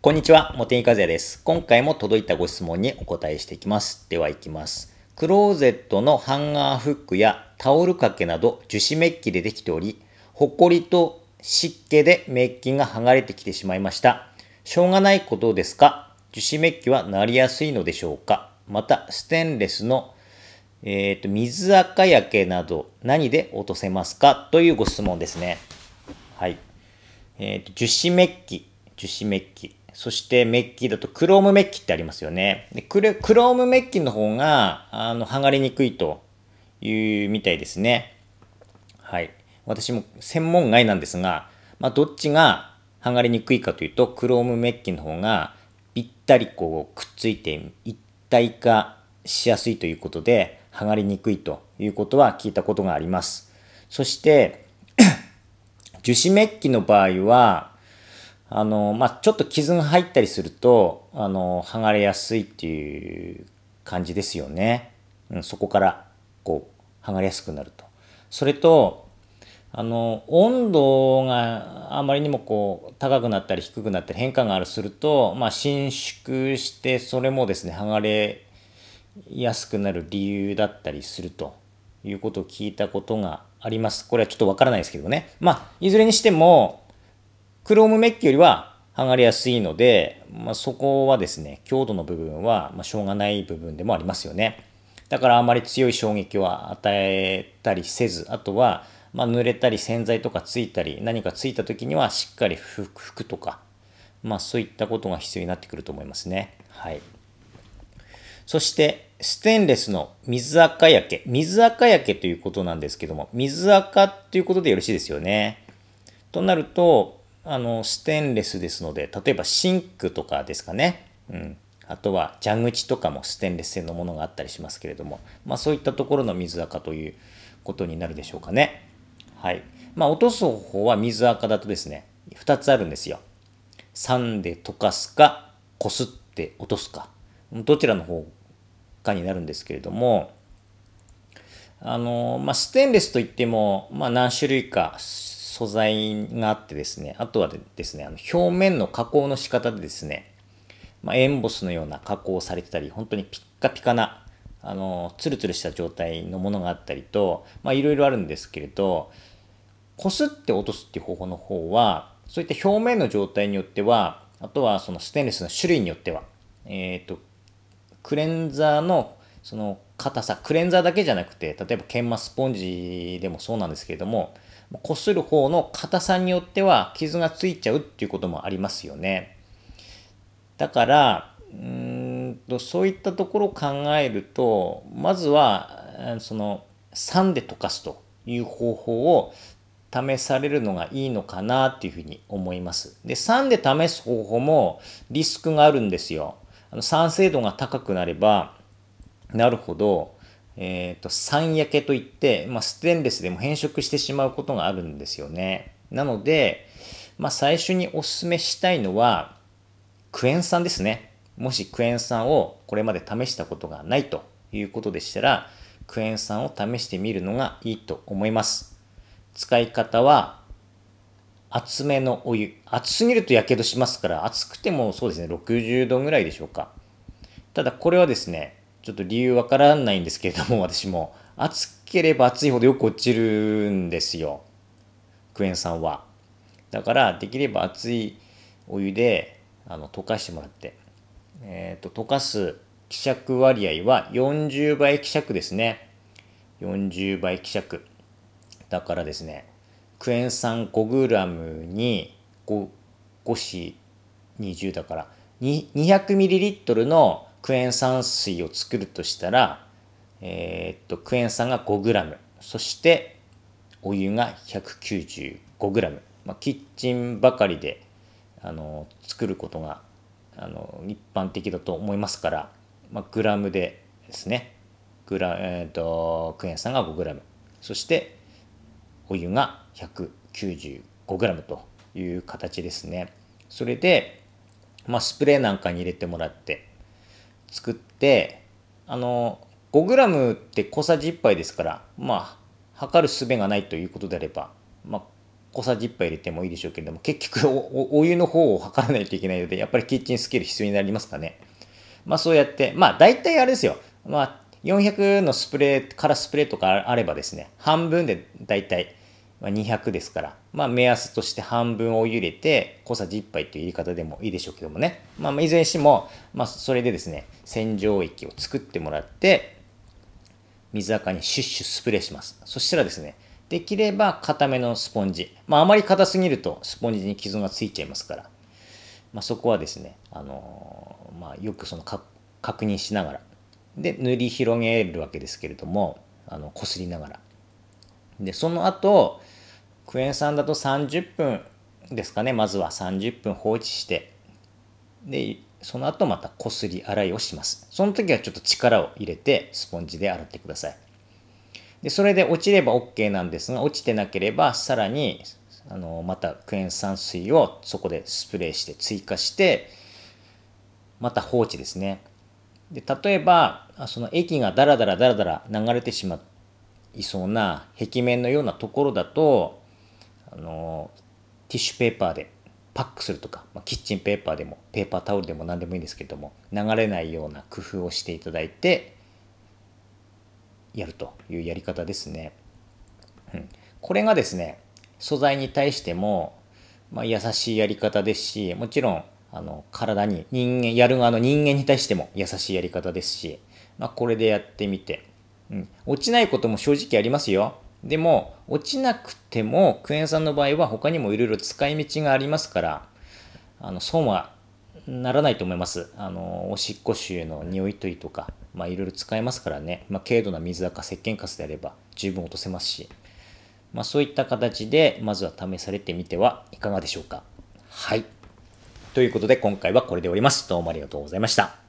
こんにちは、茂木和也です。今回も届いたご質問にお答えしていきます。では行きます。クローゼットのハンガーフックやタオル掛けなど樹脂メッキでできており、ホコリと湿気でメッキが剥がれてきてしまいました。しょうがないことですか？樹脂メッキはなりやすいのでしょうか？また、ステンレスのえっ、と、水垢焼けなど何で落とせますか？というご質問ですね。はい。えっ、と、樹脂メッキ、樹脂メッキ。そしてメッキだとクロームメッキってありますよね。でクレクロームメッキの方が、あの、剥がれにくいというみたいですね。はい。私も専門外なんですが、まあ、どっちが剥がれにくいかというと、クロームメッキの方がぴったりこうくっついて一体化しやすいということで、剥がれにくいということは聞いたことがあります。そして、樹脂メッキの場合は、あの、まあ、ちょっと傷が入ったりすると、あの、剥がれやすいっていう感じですよね。うん、そこから、こう、剥がれやすくなると。それと、あの、温度があまりにもこう、高くなったり低くなったり変化があるすると、まあ、伸縮して、それもですね、剥がれやすくなる理由だったりするということを聞いたことがあります。これはちょっとわからないですけどね。まあ、いずれにしても、クロームメッキよりは剥がれやすいので、まあ、そこはですね、強度の部分は、ま、しょうがない部分でもありますよね。だからあまり強い衝撃を与えたりせず、あとは、まあ、濡れたり洗剤とかついたり、何かついた時にはしっかり拭くとか、まあそういったことが必要になってくると思いますね。はい。そして、ステンレスの水垢焼け。水垢焼けということなんですけども、水垢っていうことでよろしいですよね。となると、あの、ステンレスですので、例えばシンクとかですかね。うん。あとは蛇口とかもステンレス製のものがあったりしますけれども、まあそういったところの水垢ということになるでしょうかね。はい。まあ落とす方法は水垢だとですね、2つあるんですよ。酸で溶かすか、こすって落とすか。どちらの方かになるんですけれども、あの、まあ、ステンレスといっても、まあ、何種類か素材があってですね、あとはですね、あの表面の加工の仕方でですね、まあ、エンボスのような加工をされてたり、本当にピッカピカな、あの、ツルツルした状態のものがあったりと、まあ、いろいろあるんですけれど、こすって落とすっていう方法の方は、そういった表面の状態によっては、あとはそのステンレスの種類によっては、えっ、と、クレンザーのその硬さ、クレンザーだけじゃなくて、例えば研磨スポンジでもそうなんですけれども、こする方の硬さによっては傷がついちゃうっていうこともありますよね。だから、うんとそういったところを考えると、まずは、その酸で溶かすという方法を試されるのがいいのかなっていうふうに思います。で、酸で試す方法もリスクがあるんですよ。あの酸性度が高くなればなるほど、えっ、と、酸焼けといって、まあ、ステンレスでも変色してしまうことがあるんですよね。なので、まあ、最初にお勧めしたいのは、クエン酸ですね。もしクエン酸をこれまで試したことがないということでしたら、クエン酸を試してみるのがいいと思います。使い方は、熱めのお湯。熱すぎると火傷しますから、熱くてもそうですね、60度ぐらいでしょうか。ただこれはですね、ちょっと理由わからないんですけれども、私も。熱ければ熱いほどよく落ちるんですよ。クエン酸は。だから、できれば熱いお湯で、あの、溶かしてもらって。えっ、と、溶かす希釈割合は40倍希釈ですね。40倍希釈。だからですね、クエン酸 5g に 5, 5子20だから 200ml のクエン酸水を作るとしたら、えー、っとクエン酸が 5g そしてお湯が 195g、まあ、キッチンばかりであの作ることがあの一般的だと思いますから、まあ、グラムでですね。グラ、えー、っとクエン酸が 5g そしてお湯が 195g という形ですね。それで、まあ、スプレーなんかに入れてもらって作ってあの 5g って小さじ1杯ですからまあ測る術がないということであれば、まあ、小さじ1杯入れてもいいでしょうけれども、結局お湯の方を測らないといけないので、やっぱりキッチンスケール必要になりますかね。まあそうやって、まあ大体あれですよ。まあ400のスプレー、からスプレーとかあればですね、半分で大体200ですから、まあ目安として半分お湯入れて、小さじ1杯という言い方でもいいでしょうけどもね。まあいずれにしても、まあそれでですね、洗浄液を作ってもらって、水垢にシュッシュスプレーします。そしたらですね、できれば固めのスポンジ。まああまり硬すぎるとスポンジに傷がついちゃいますから、まあそこはですね、あのー、まあよくそのか確認しながら、で塗り広げるわけですけれども、あの、こすりながら。で、その後、クエン酸だと30分ですかね、まずは30分放置して、で、その後またこすり洗いをします。その時はちょっと力を入れてスポンジで洗ってください。で、それで落ちれば OK なんですが、落ちてなければさらにあのまたクエン酸水をそこでスプレーして追加して、また放置ですね。で例えばその液がダラダラダラダラ流れてしまっいそうな壁面のようなところだとあのティッシュペーパーでパックするとか、まあ、キッチンペーパーでもペーパータオルでも何でもいいんですけども流れないような工夫をしていただいてやるというやり方ですね。うん、これがですね素材に対しても、まあ、優しいやり方ですしもちろんあの体に人間やる側の人間に対しても優しいやり方ですし、まあ、これでやってみて、うん、落ちないことも正直ありますよ。でも、落ちなくても、クエン酸の場合は他にもいろいろ使い道がありますから、あの、損はならないと思います。あの、おしっこ臭の匂い取りとか、まあいろいろ使えますからね、まあ軽度な水垢、石鹸カスであれば十分落とせますし、まあそういった形で、まずは試されてみてはいかがでしょうか。はい。ということで今回はこれで終わります。どうもありがとうございました。